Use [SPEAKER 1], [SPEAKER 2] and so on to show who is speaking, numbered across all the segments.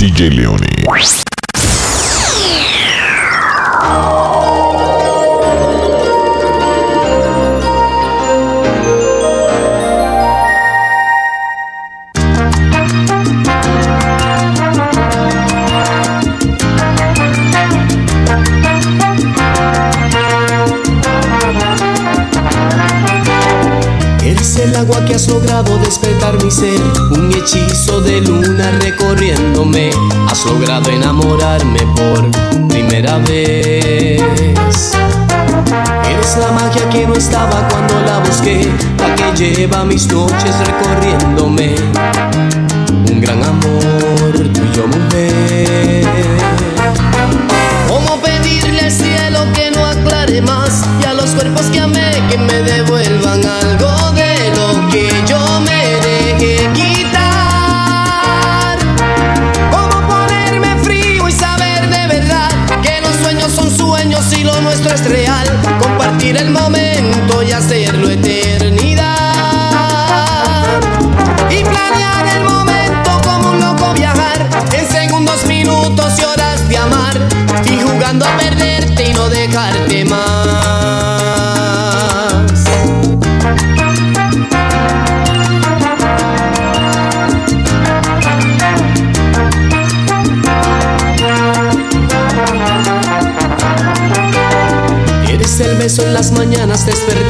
[SPEAKER 1] DJ Leone.
[SPEAKER 2] has logrado despertar mi ser, un hechizo de luna recorriéndome, has logrado enamorarme por primera vez. Eres la magia que no estaba cuando la busqué, la que lleva mis noches recorriéndome, un gran amor tuyo mujer. despertar.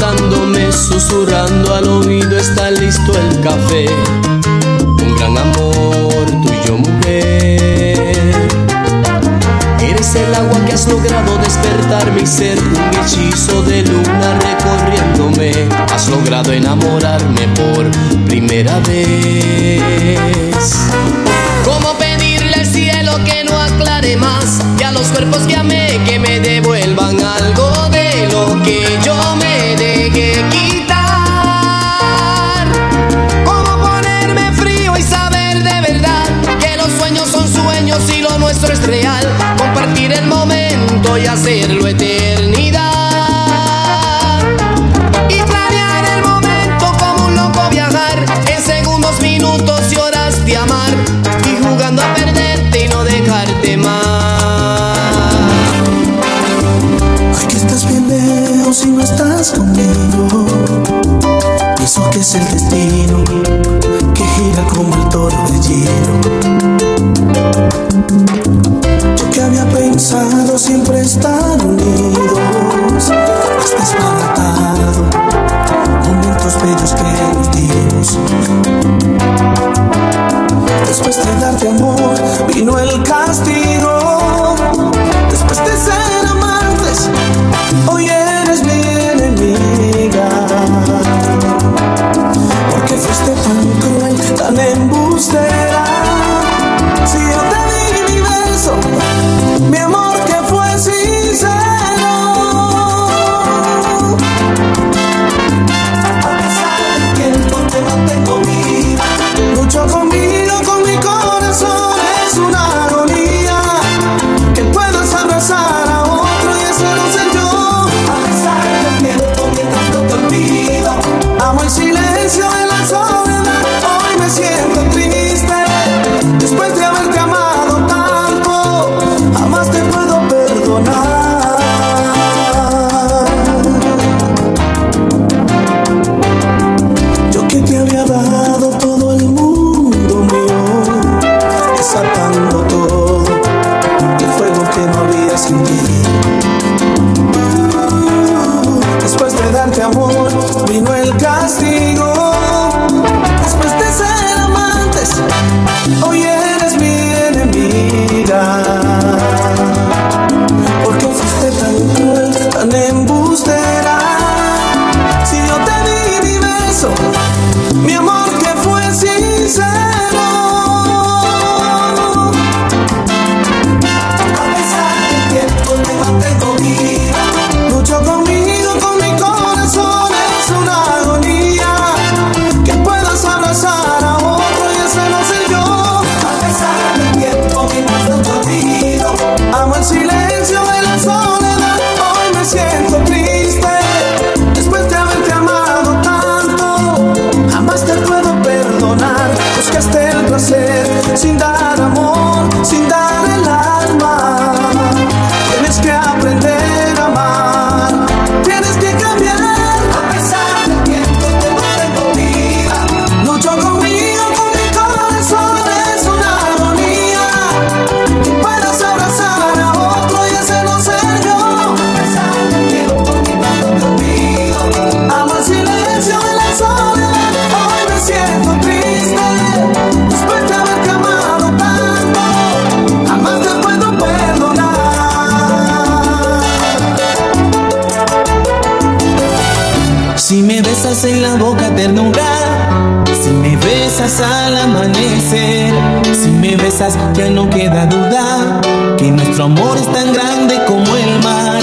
[SPEAKER 2] En
[SPEAKER 3] la boca ternura, si me besas al amanecer, si me besas ya no queda duda que nuestro amor es tan grande como el mar.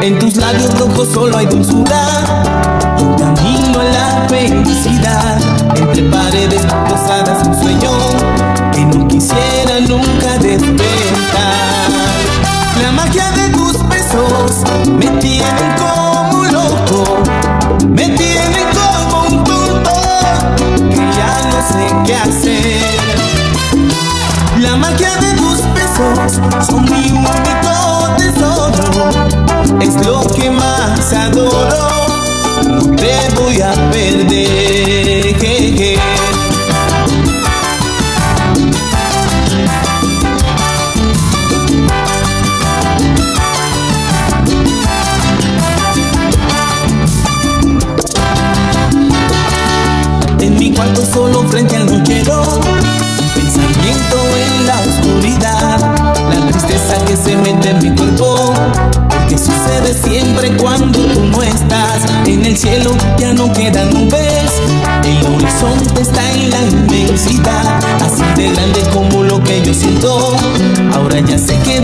[SPEAKER 3] En tus labios rojos solo hay dulzura, un camino a la felicidad, entre paredes posadas un sueño que no quisiera nunca despertar. La magia de tus besos me tiene como loco, qué hacer. La magia de tus besos son mi único tesoro, es lo que más adoro, no te voy a perder. cuarto solo frente grande como lo que yo siento. Ahora ya sé que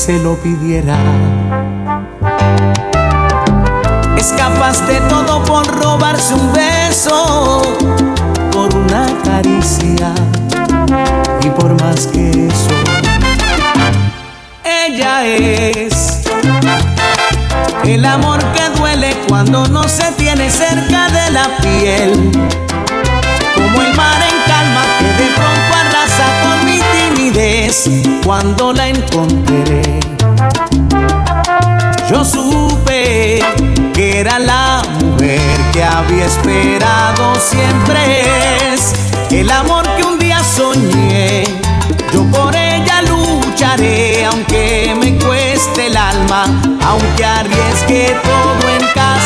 [SPEAKER 3] se lo pidiera. Es capaz de todo por robarse un beso, por una caricia y por más que eso. Ella es el amor que duele cuando no se tiene cerca de la piel. Cuando la encontré. Yo supe que era la mujer que había esperado siempre el amor que un día soñé. Yo por ella lucharé aunque me cueste el alma, aunque arriesgue todo en la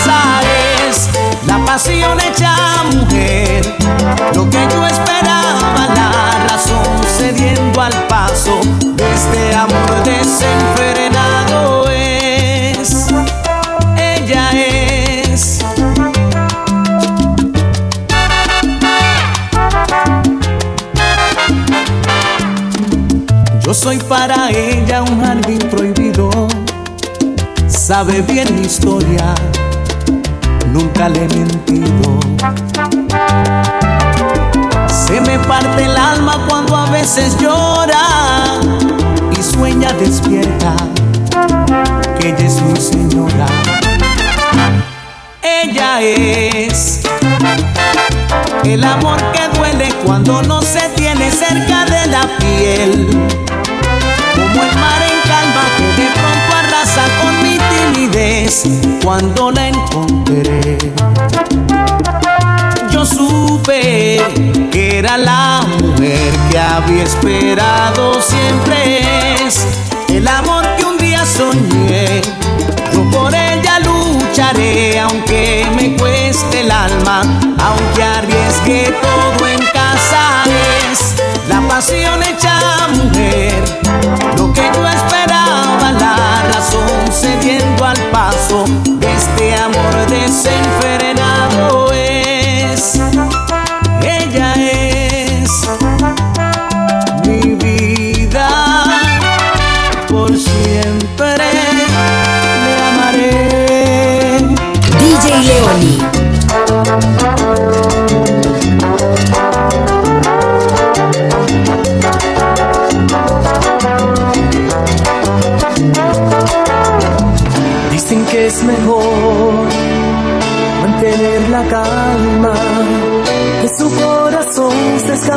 [SPEAKER 3] pasión hecha mujer. Lo que yo esperaba, la razón cediendo al paso este amor desenfrenado es. Ella es. Yo soy para ella un jardín prohibido. Sabe bien mi historia, nunca le he mentido. Se me parte el alma cuando a veces llora y sueña despierta que ella es mi señora. Ella es el amor que duele cuando no se tiene cerca de la piel. Como el mar en calma cuando la encontré. Yo supe que era la mujer que había esperado siempre el amor que un día soñé. Yo por ella lucharé aunque me cueste el alma, aunque arriesgue todo pasión hecha mujer. Lo que yo esperaba, la razón cediendo al paso de este amor desenfrenado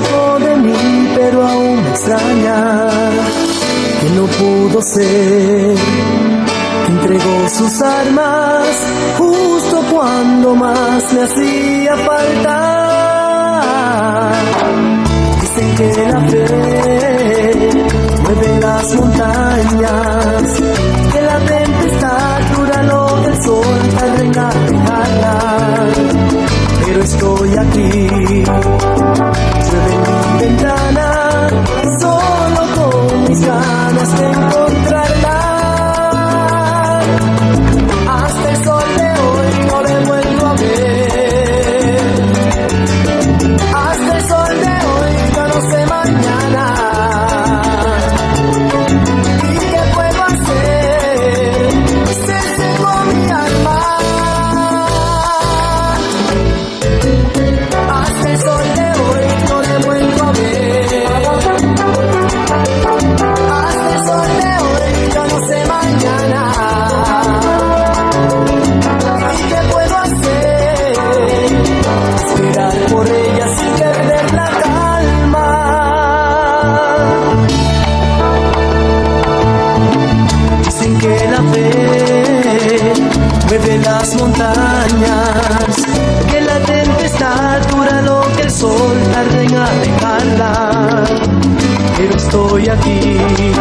[SPEAKER 4] de mí, pero aún me extraña. Que no pudo ser. Que entregó sus armas justo cuando más me hacía falta. Dicen que la fe mueve las montañas, que la tempestad dura lo del sol al recargarla. Pero estoy aquí, estoy aquí,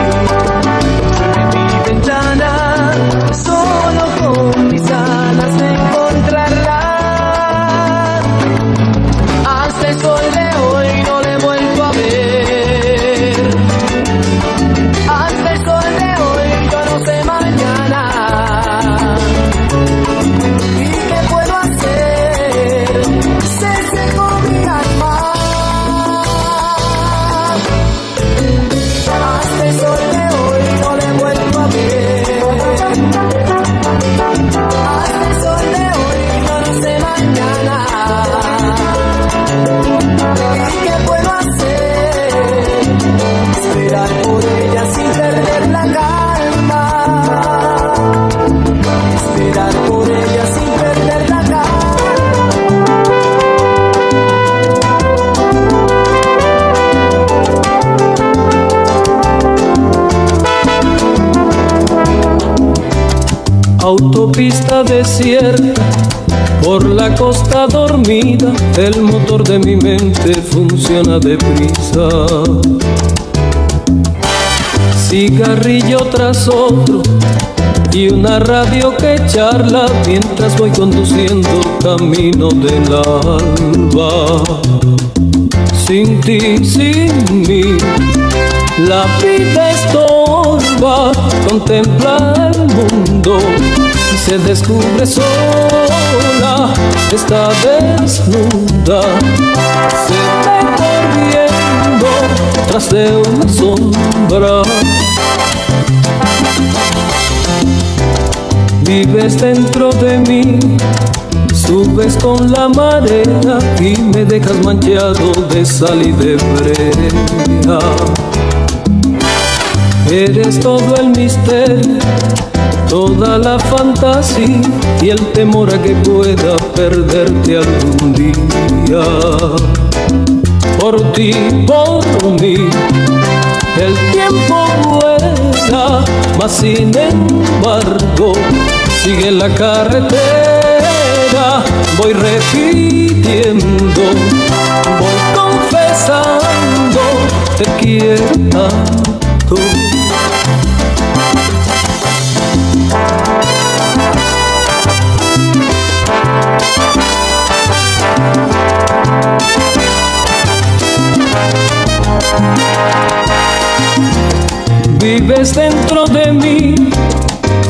[SPEAKER 5] desierta, por la costa dormida, el motor de mi mente funciona deprisa. Cigarrillo tras otro y una radio que charla mientras voy conduciendo camino del alba. Sin ti, sin mí, la vida estorba, contempla el mundo se descubre sola, está desnuda, se ve corriendo tras de una sombra. Vives dentro de mí, subes con la marea y me dejas manchado de sal y de brea. Eres todo el misterio, toda la fantasía y el temor a que pueda perderte algún día. Por ti, por mí, el tiempo vuela, mas sin embargo sigue la carretera. Voy repitiendo, voy confesando, te quiero. Vives dentro de mí,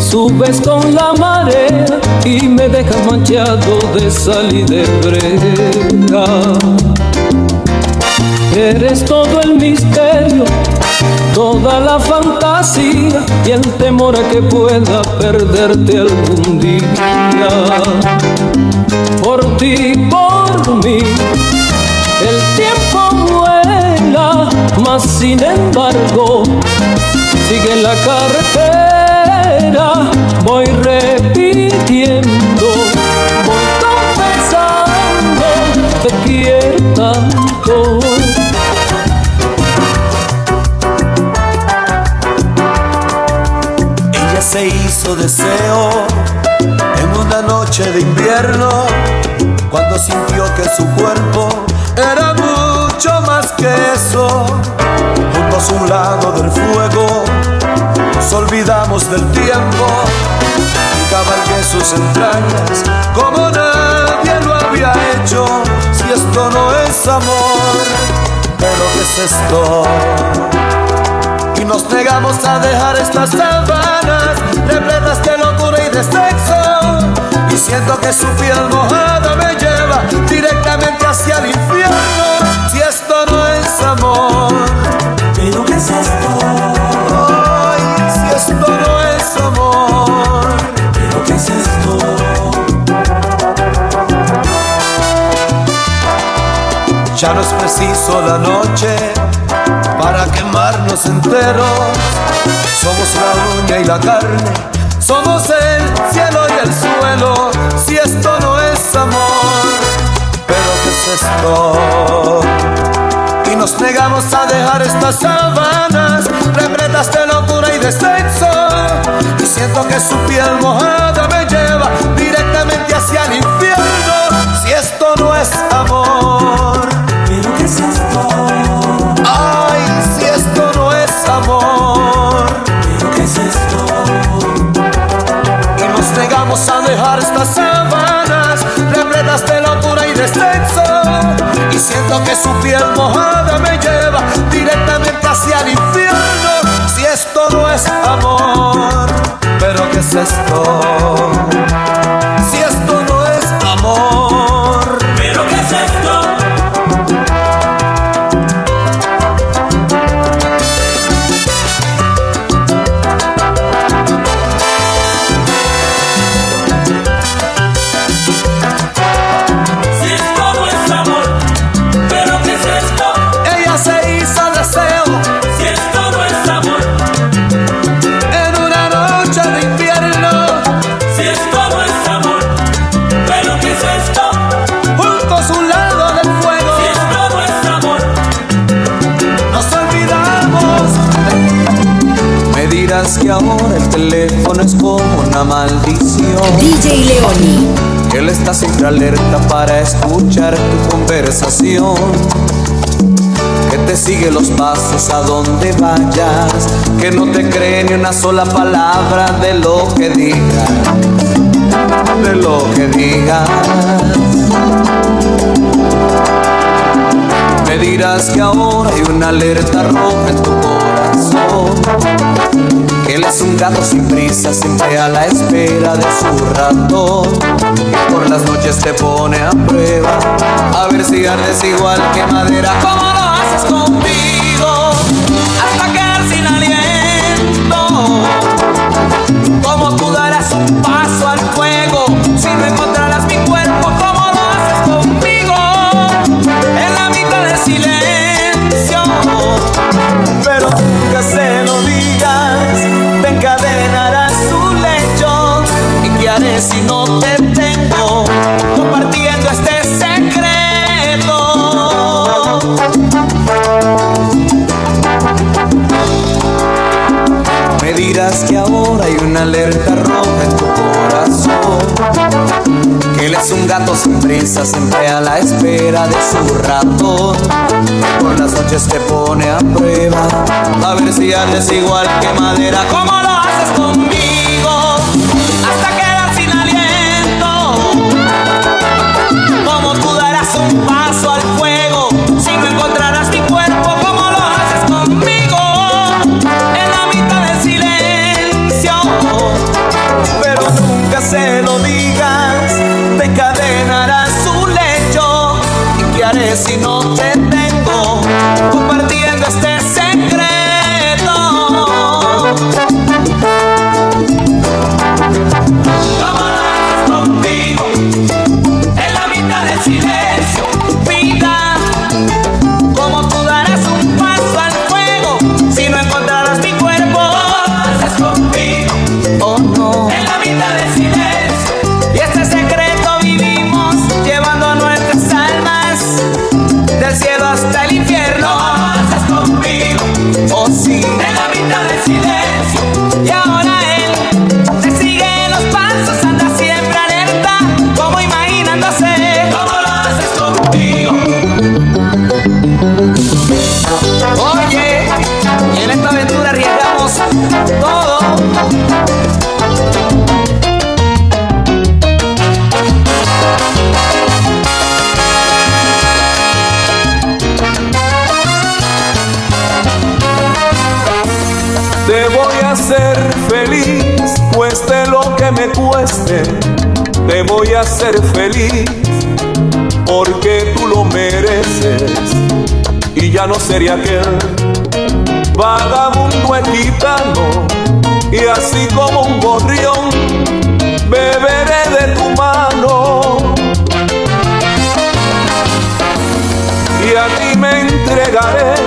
[SPEAKER 5] subes con la marea y me dejas manchado de sal y de brea. Eres todo el misterio, toda la fantasía y el temor a que pueda perderte algún día. Por ti, por mí, el tiempo vuela, mas sin embargo sigue la carretera, voy repitiendo, voy confesando, te
[SPEAKER 3] deseo en una noche de invierno, cuando sintió que su cuerpo era mucho más que eso. Junto a su lado del fuego, nos olvidamos del tiempo y cabalgué sus entrañas como nadie lo había hecho. Si esto no es amor, pero ¿qué es esto? y nos negamos a dejar estas sábanas repletas de locura y de sexo. Y siento que su piel mojada me lleva directamente hacia el infierno. Si esto no es amor, ¿pero qué es esto? Ay, si esto no es amor, ¿pero qué es esto? Ya no es preciso la noche para quemarnos enteros. Somos la uña y la carne, somos el cielo y el suelo. Si esto no es amor, pero ¿qué es esto? Y nos negamos a dejar estas sábanas repletas de locura y de sexo. Y siento que su piel mojada me lleva de locura y de sexo. Y siento que su piel mojada me lleva directamente hacia el infierno. Si esto no es amor, ¿pero qué es esto? Si esto sigue los pasos a donde vayas. Que no te cree ni una sola palabra de lo que digas. De lo que digas. Me dirás que ahora hay una alerta roja en tu corazón. Que él es un gato sin prisa, siempre a la espera de su ratón. Que por las noches te pone a prueba, a ver si ardes igual que madera. ¿Cómo lo hay una alerta roja en tu corazón. Él es un gato sin prisa, siempre a la espera de su ratón. Por las noches te pone a prueba, a ver si andes igual que madera. ¿Cómo lo haces conmigo? Si no te
[SPEAKER 6] hacer feliz, porque tú lo mereces. Y ya no sería aquel vagabundo gitano. Y así como un gorrión, beberé de tu mano. y a ti me entregaré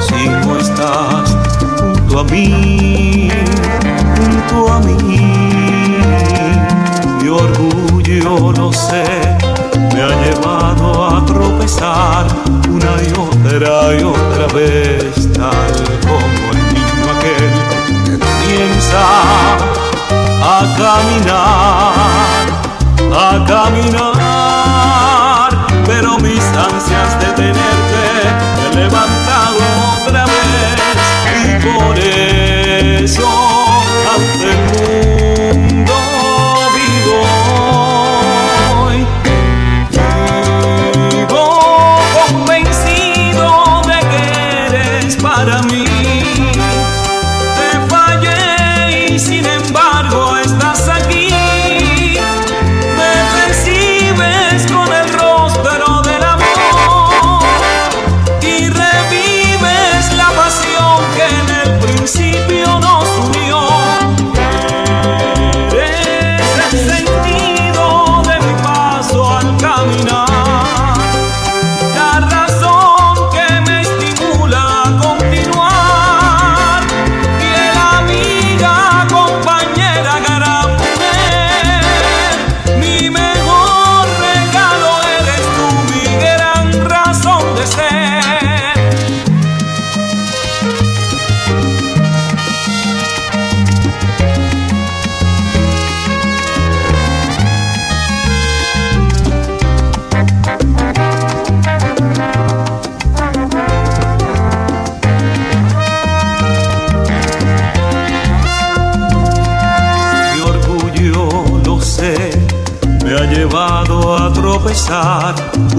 [SPEAKER 6] si no estás junto a mí, junto a mí. Mi orgullo, no sé, me ha llevado a tropezar una y otra y otra vez, tal como el niño aquel que comienza a caminar, a caminar.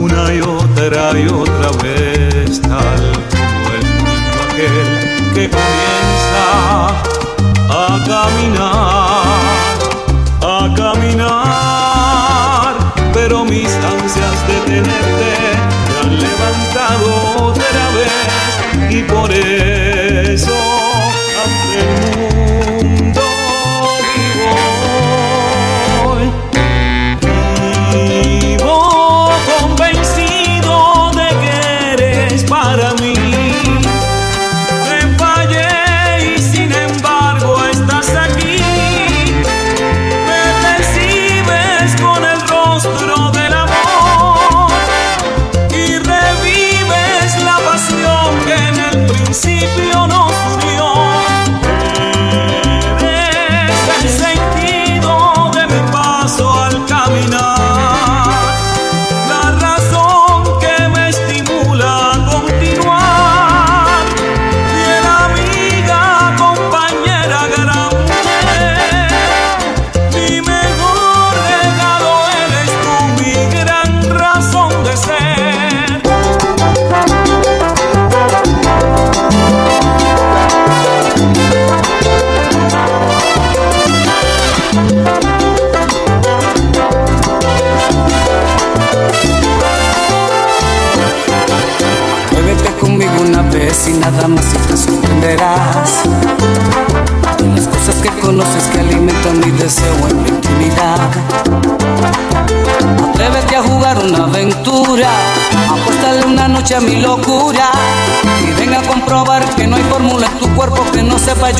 [SPEAKER 6] una y otra y otra vez, tal como el niño aquel que comienza a caminar, a caminar, pero mis ansias de tenerte me han levantado otra vez y por eso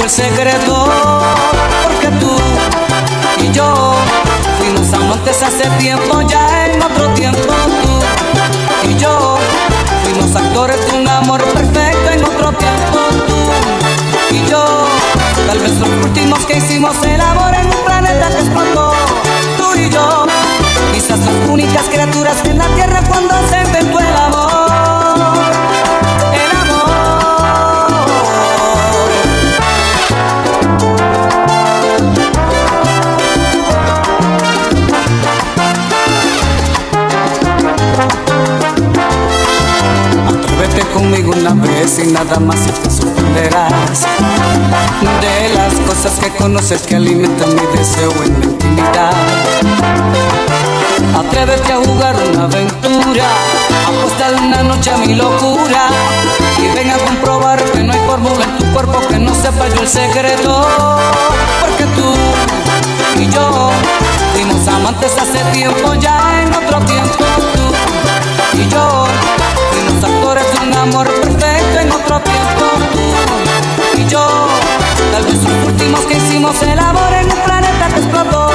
[SPEAKER 6] el
[SPEAKER 7] secreto conoces que alimentan mi deseo en la intimidad. Atrévete a jugar una aventura, apostar una noche a mi locura. Y ven a comprobar que no hay fórmula en tu cuerpo que no sepa yo el secreto, porque tú y yo fuimos amantes hace tiempo ya en otro tiempo tú y yo fuimos actores de un amor perfecto en otro tiempo yo. Tal vez los últimos que hicimos el amor en un planeta que explotó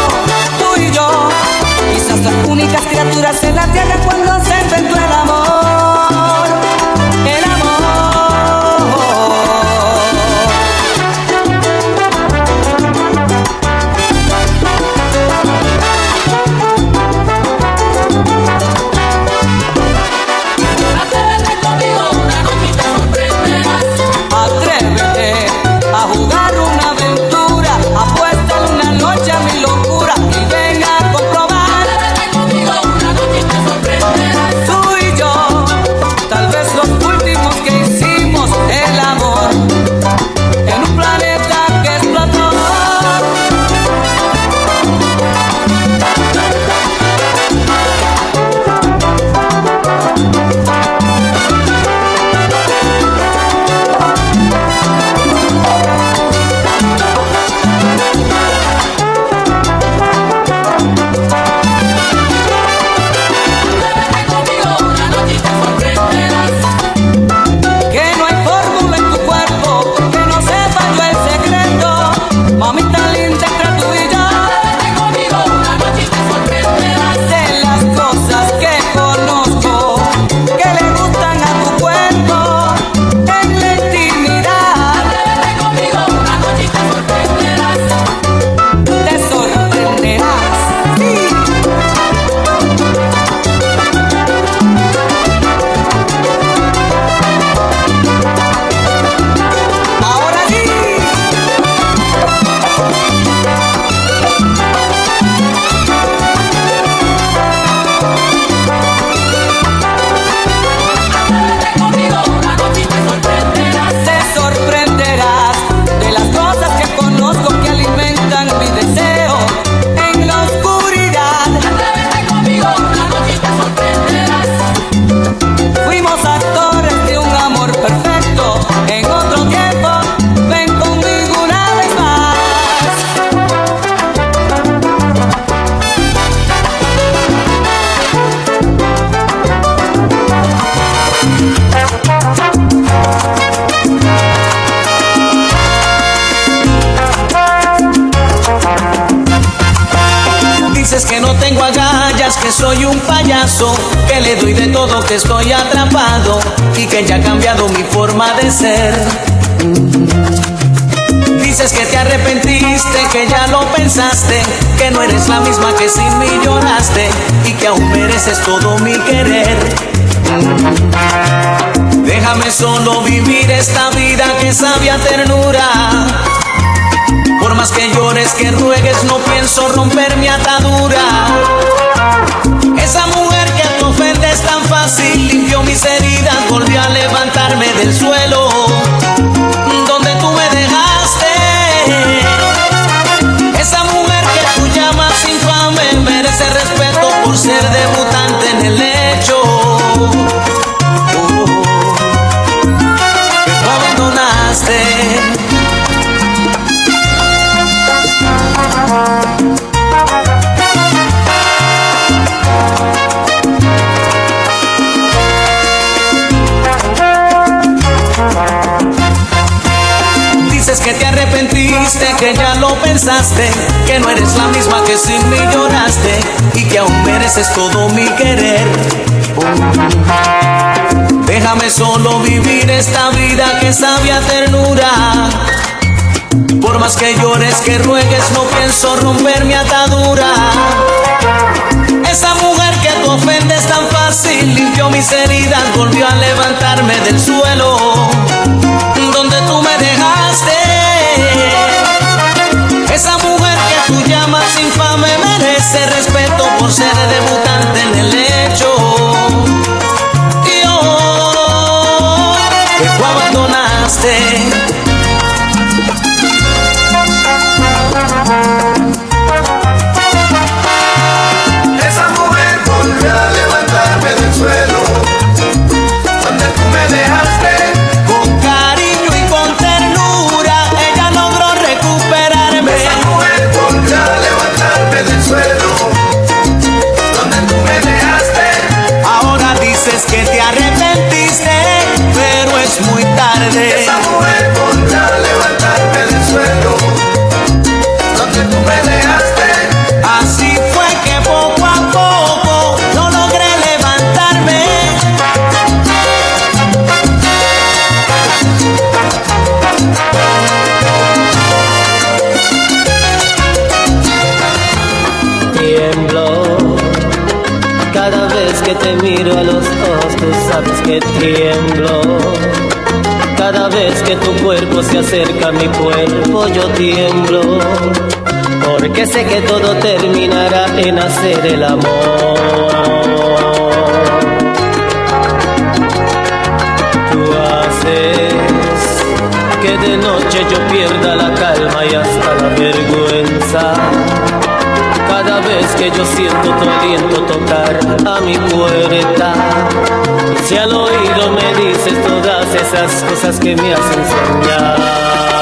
[SPEAKER 7] tú y yo. Quizás las únicas criaturas en la tierra cuando se inventó el amor
[SPEAKER 3] todo, que estoy atrapado y que ya ha cambiado mi forma de ser. Dices que te arrepentiste, que ya lo pensaste, que no eres la misma que sin mí lloraste y que aún mereces todo mi querer. Déjame solo vivir esta vida que sabe a ternura. Por más que llores, que ruegues, no pienso romper mi atadura. Esa mujer es tan fácil, limpió mis heridas, volvió a levantarme del suelo. Donde tú me dejaste. Esa mujer que tú llamas infame merece respeto por ser debutante arrepentiste, que ya lo pensaste, que no eres la misma que sin mí lloraste y que aún mereces todo mi querer. Déjame solo vivir esta vida que sabe a ternura. Por más que llores, que ruegues, no pienso romper mi atadura. Esa mujer que tú ofendes tan fácil limpió mis heridas, volvió a levantarme del suelo Esa mujer que tú llamas infame merece respeto por ser debutante en el hecho. En hacer el amor. Tú haces que de noche yo pierda la calma y hasta la vergüenza. Cada vez que yo siento tu aliento tocar a mi puerta si al oído me dices todas esas cosas que me hacen soñar.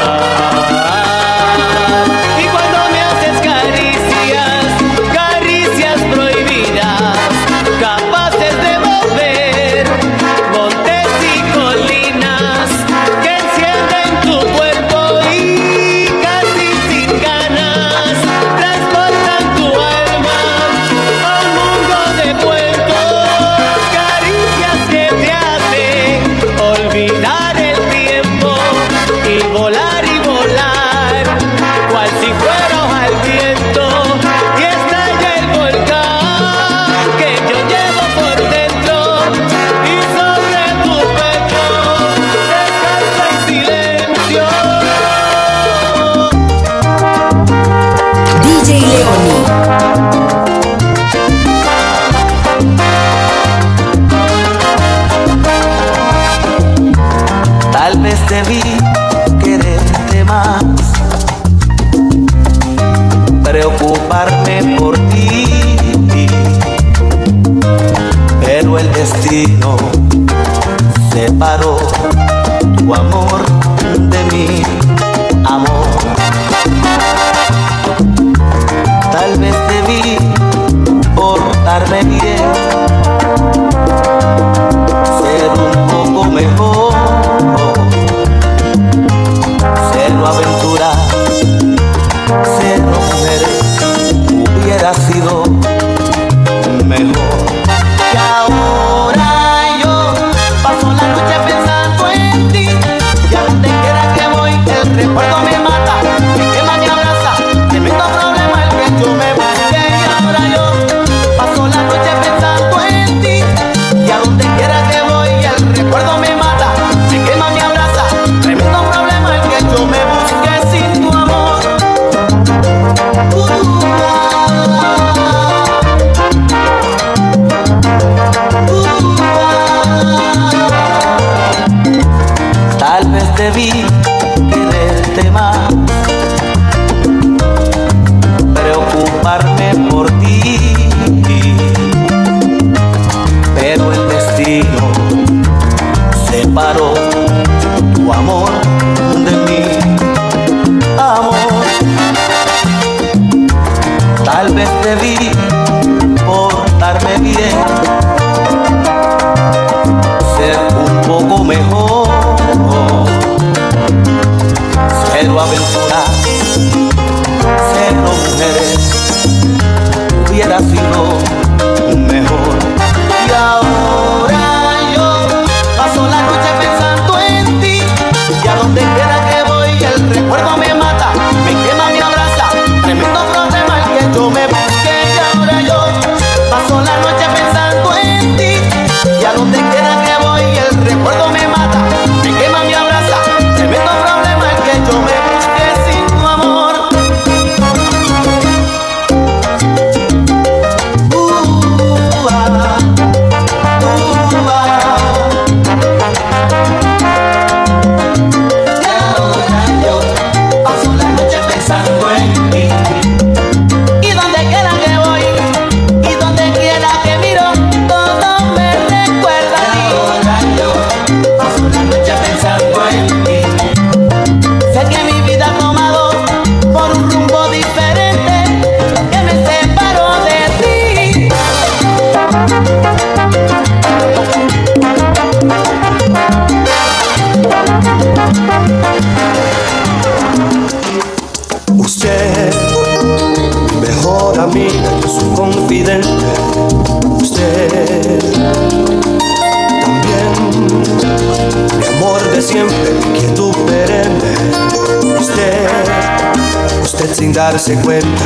[SPEAKER 8] Darse cuenta,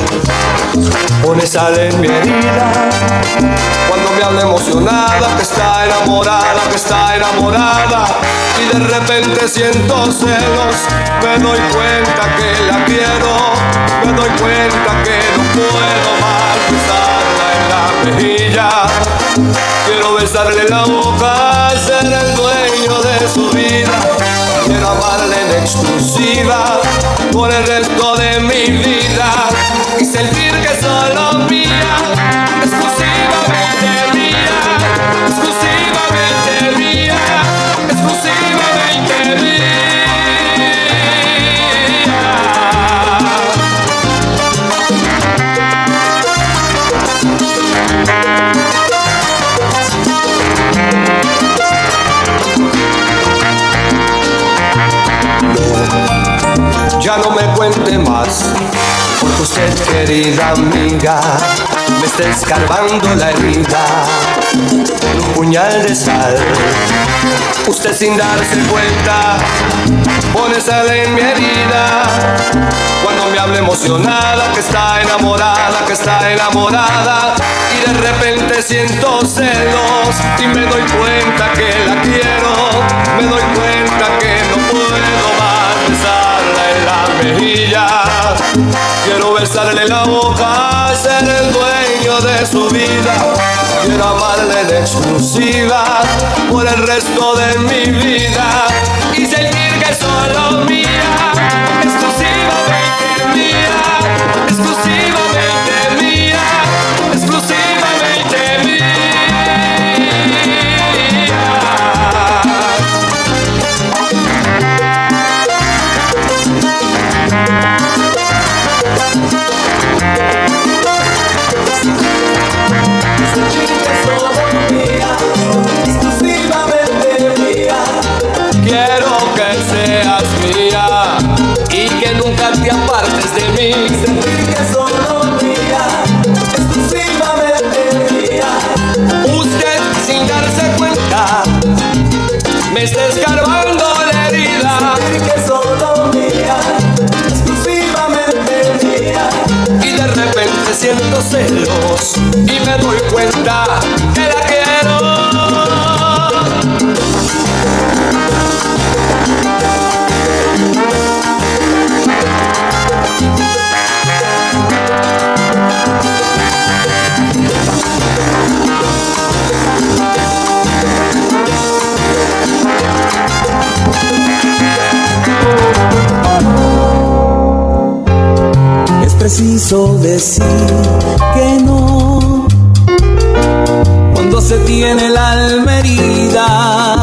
[SPEAKER 8] pone sal en mi herida. Cuando me habla emocionada, que está enamorada, que está enamorada. Y de repente siento celos, me doy cuenta que la quiero, me doy cuenta que no puedo más besarla en la mejilla. Quiero besarle la boca, ser el dueño de su vida. Quiero amarle en exclusiva por el resto de mi vida y sentir que solo no me cuente más, porque usted, querida amiga, me está escarbando la herida con un puñal de sal. Usted sin darse cuenta pone sal en mi herida. Cuando me habla emocionada, que está enamorada, que está enamorada. Y de repente siento celos y me doy cuenta que la quiero. Me doy cuenta que no puedo más en la mejilla. Quiero besarle la boca, ser el dueño de su vida. Quiero amarle en exclusiva por el resto de mi vida y sentir que solo mía, exclusivamente mía, exclusivamente
[SPEAKER 9] preciso decir que no cuando se tiene la alma herida.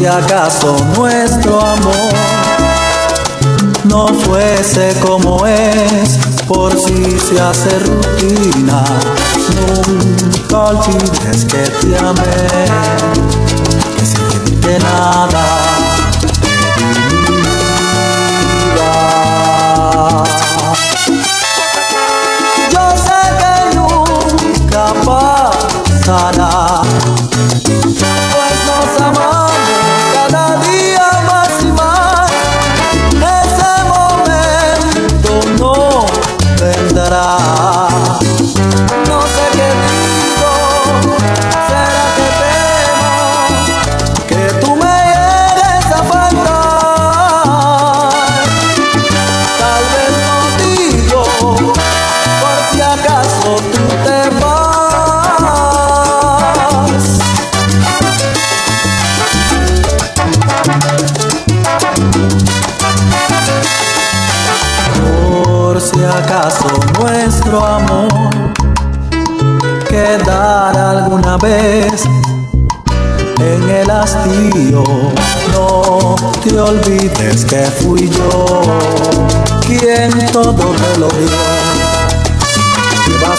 [SPEAKER 4] Si acaso nuestro amor no fuese como es, por si se hace rutina nunca olvides que te amé, que sin nada vez en el hastío. No te olvides que fui yo quien todo te lo dio. Yo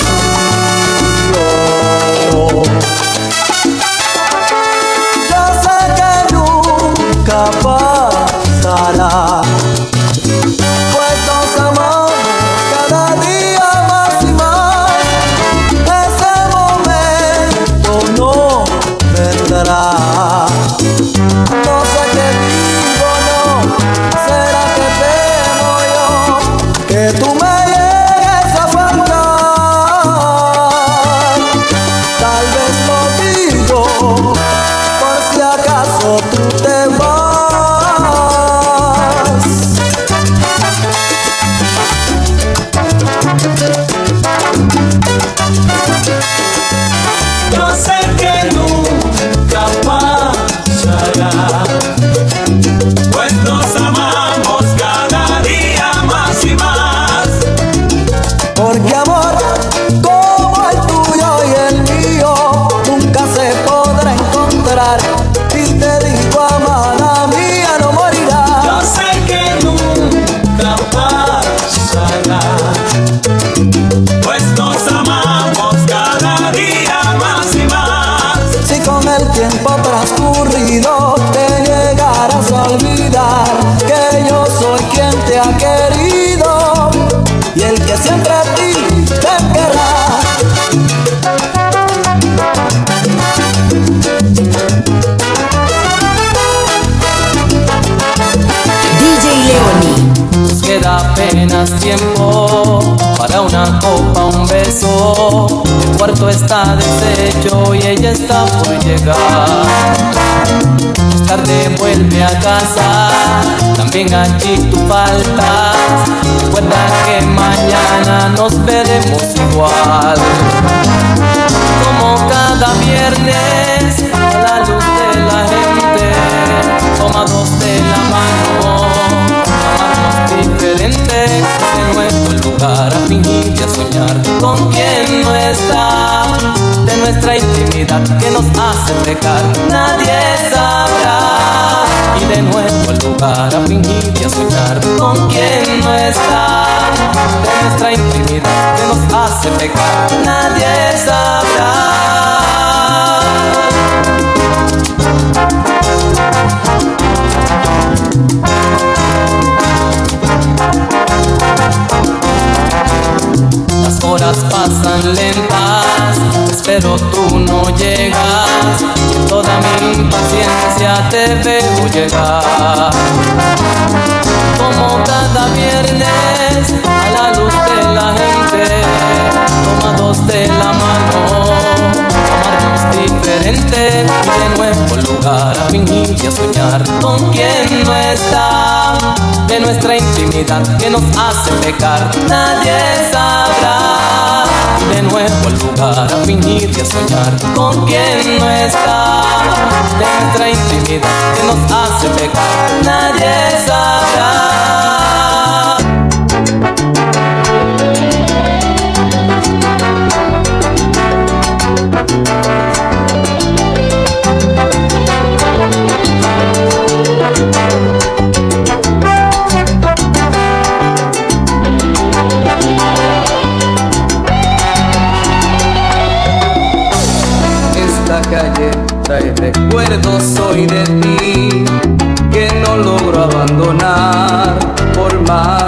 [SPEAKER 10] para una copa, un beso. El cuarto está deshecho y ella está por llegar. Más tarde vuelve a casa, también allí tú faltas. Recuerda que mañana nos veremos igual. Como cada viernes, a la luz de la gente, tomados de la mano, de nuestro lugar a fingir y a soñar con quien no está, de nuestra intimidad que nos hace pecar, nadie sabrá. Y de nuevo el lugar a fingir y a soñar con quien no está, de nuestra intimidad que nos hace pecar, nadie sabrá. Horas pasan lentas, pero tú no llegas. Toda mi impaciencia te veo llegar. Como cada viernes, a la luz de la gente, tomados de la mano, amarnos diferente y de nuevo lugar a fingir y a soñar con quien no está de nuestra intimidad que nos hace pecar, nadie sabrá. De nuevo el lugar a fingir y a soñar con quien no está. Nuestra intimidad que nos hace pecar, nadie sabrá.
[SPEAKER 3] Hoy de ti que no logro abandonar por más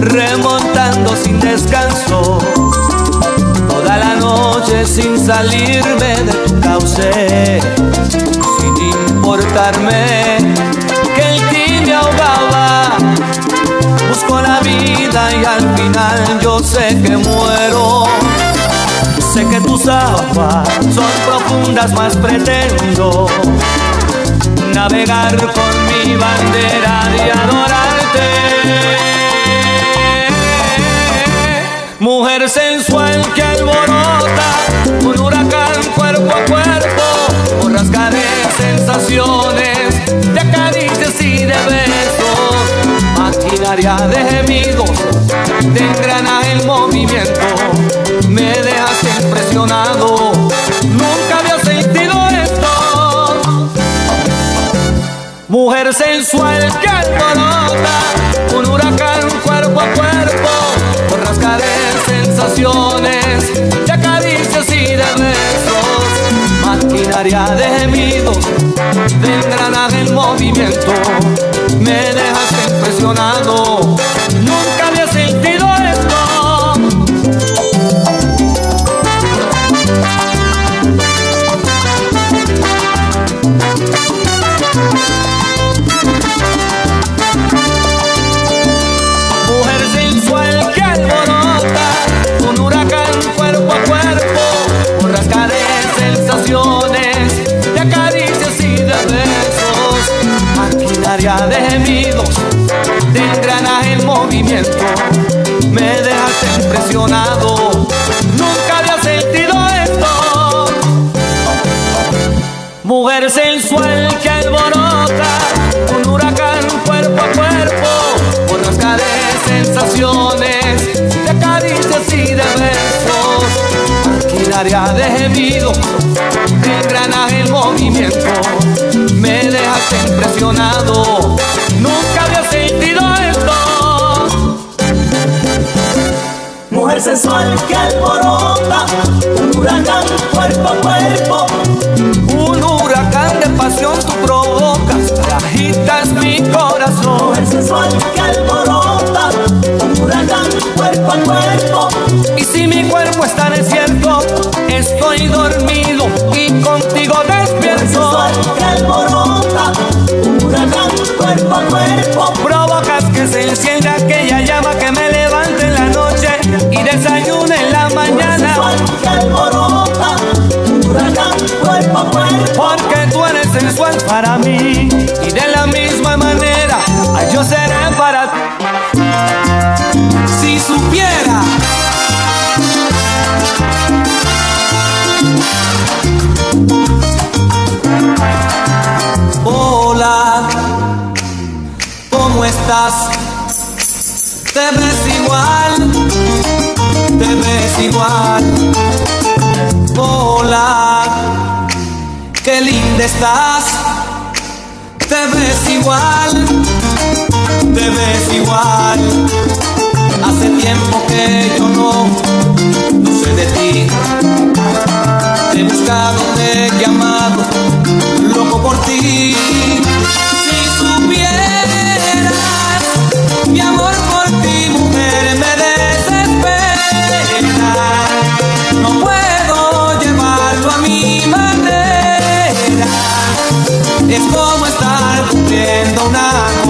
[SPEAKER 3] remontando sin descanso, toda la noche sin salirme de tu cauce, sin importarme que el ti me ahogaba. Busco la vida y al final yo sé que muero Sé que tus aguas son profundas, más pretendo navegar con mi bandera y adorarte. Mujer sensual que alborota un huracán cuerpo a cuerpo, por rasgaré sensaciones de caricias y de besos, maquinaria de gemidos, de engranaje en movimiento, me dejas impresionado. Nunca había sentido esto. Mujer sensual que alborota, un huracán cuerpo a cuerpo, de caricias y de besos, maquinaria de gemidos, de engranaje en movimiento, me dejas impresionado. Nunca había sentido esto. Mujer sensual que alborota, un huracán cuerpo a cuerpo,
[SPEAKER 9] borrasca de sensaciones, de
[SPEAKER 11] caricias
[SPEAKER 9] y de besos. Maquinaria de gemido, de engranaje en movimiento, me dejaste impresionado.
[SPEAKER 11] Sensual que alborota, un huracán
[SPEAKER 9] y de la misma manera yo seré para ti. Si supiera
[SPEAKER 3] Hola, ¿cómo estás? Te ves igual, te ves igual. Hola, qué linda estás. Igual, te ves igual. Hace tiempo que yo no, no sé de ti. Te he buscado, te he llamado, loco por ti. Si supieras,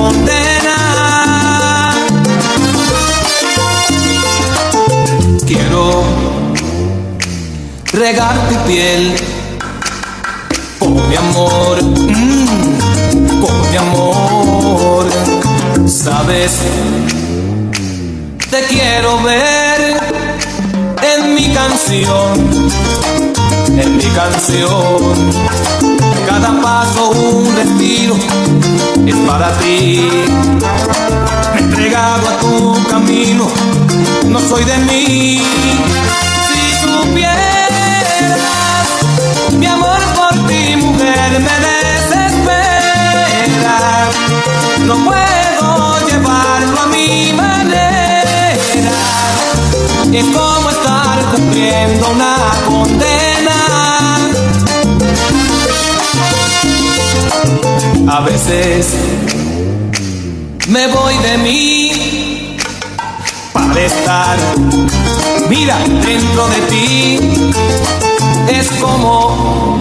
[SPEAKER 3] condena. Quiero regar tu piel con mi amor, mm, con mi amor. Sabes, te quiero ver en mi canción, en mi canción. Cada paso un respiro es para ti. Entregado a tu camino, no soy de mí. Si supieras, mi amor por ti, mujer, me desespera. No puedo me voy de mí para estar, mira, dentro de ti. Es como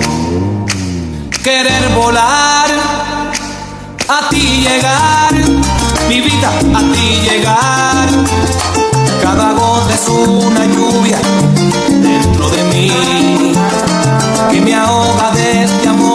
[SPEAKER 3] querer volar, a ti llegar, mi vida, a ti llegar. Cada gota es una lluvia dentro de mí que me ahoga de este amor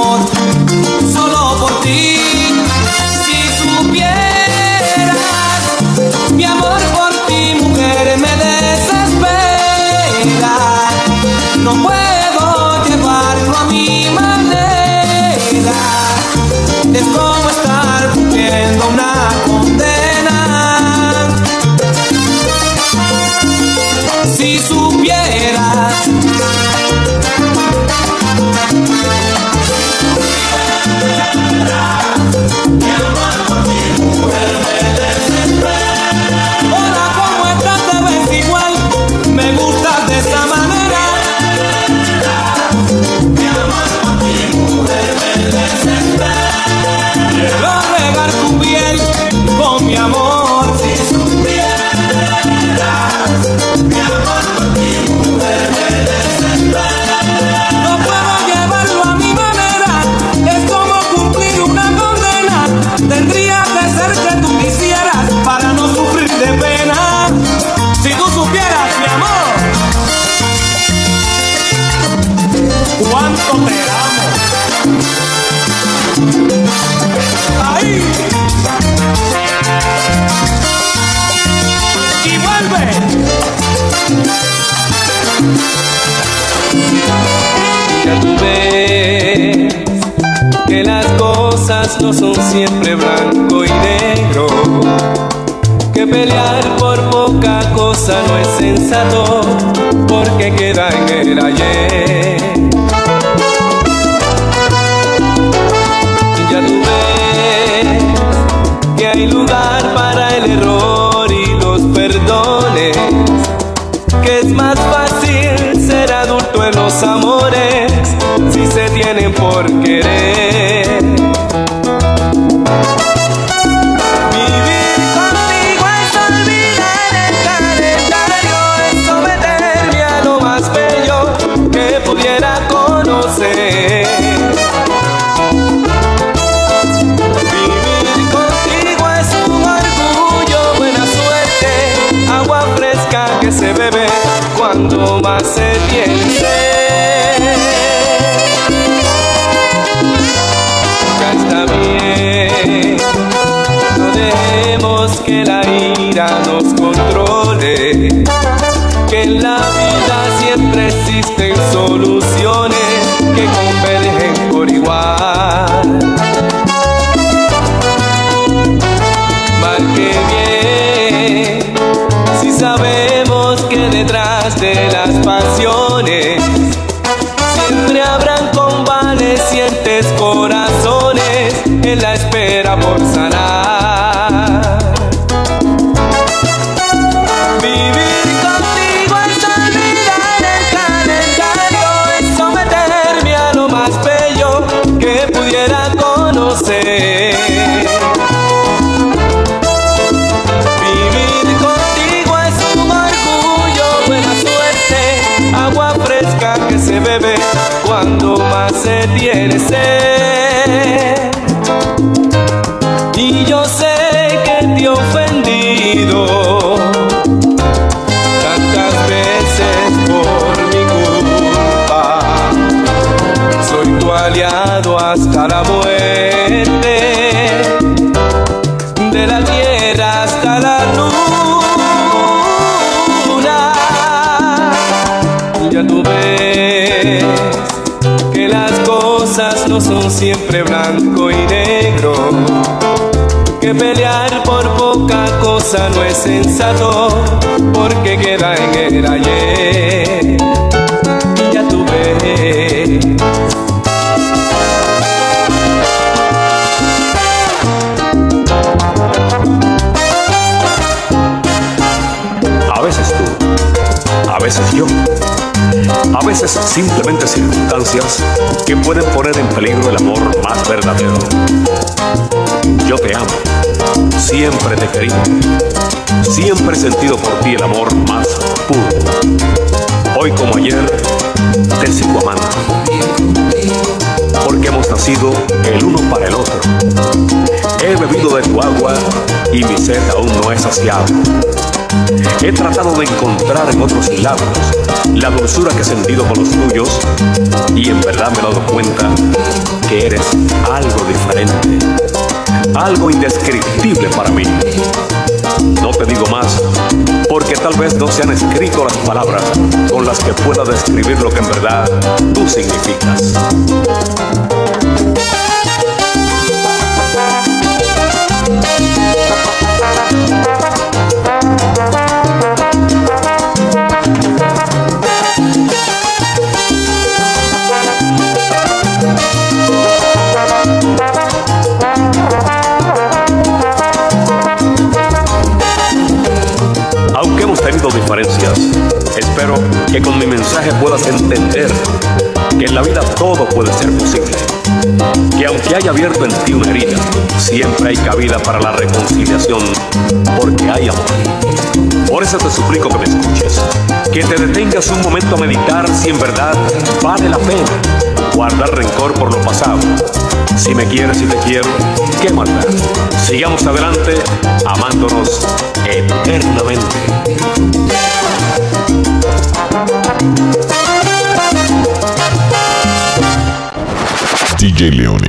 [SPEAKER 9] siempre blanco y negro, que pelear por poca cosa no es sensato, porque queda en el ayer. En la vida siempre existen soluciones que convergen por igual. Marque bien, si sabemos que detrás de las son siempre blanco y negro. Que pelear por poca cosa no es sensato, porque queda en el ayer. Ya tú ves.
[SPEAKER 12] A veces tú, a veces yo, a veces simplemente circunstancias que pueden poner en peligro el amor más verdadero. Yo te amo, siempre te querido, siempre he sentido por ti el amor más puro. Hoy como ayer, te sigo amando, porque hemos nacido el uno para el otro. He bebido de tu agua y mi sed aún no es saciada. He tratado de encontrar en otros labios la dulzura que he sentido con los tuyos y en verdad me he dado cuenta que eres algo diferente, algo indescriptible para mí. No te digo más porque tal vez no se han escrito las palabras con las que pueda describir lo que en verdad tú significas. Que con mi mensaje puedas entender que en la vida todo puede ser posible. Que aunque haya abierto en ti una herida, siempre hay cabida para la reconciliación, porque hay amor. Por eso te suplico que me escuches, que te detengas un momento a meditar si en verdad vale la pena guardar rencor por lo pasado. Si me quieres y te quiero, ¿qué maldad? Sigamos adelante amándonos eternamente.
[SPEAKER 13] DJ Leone.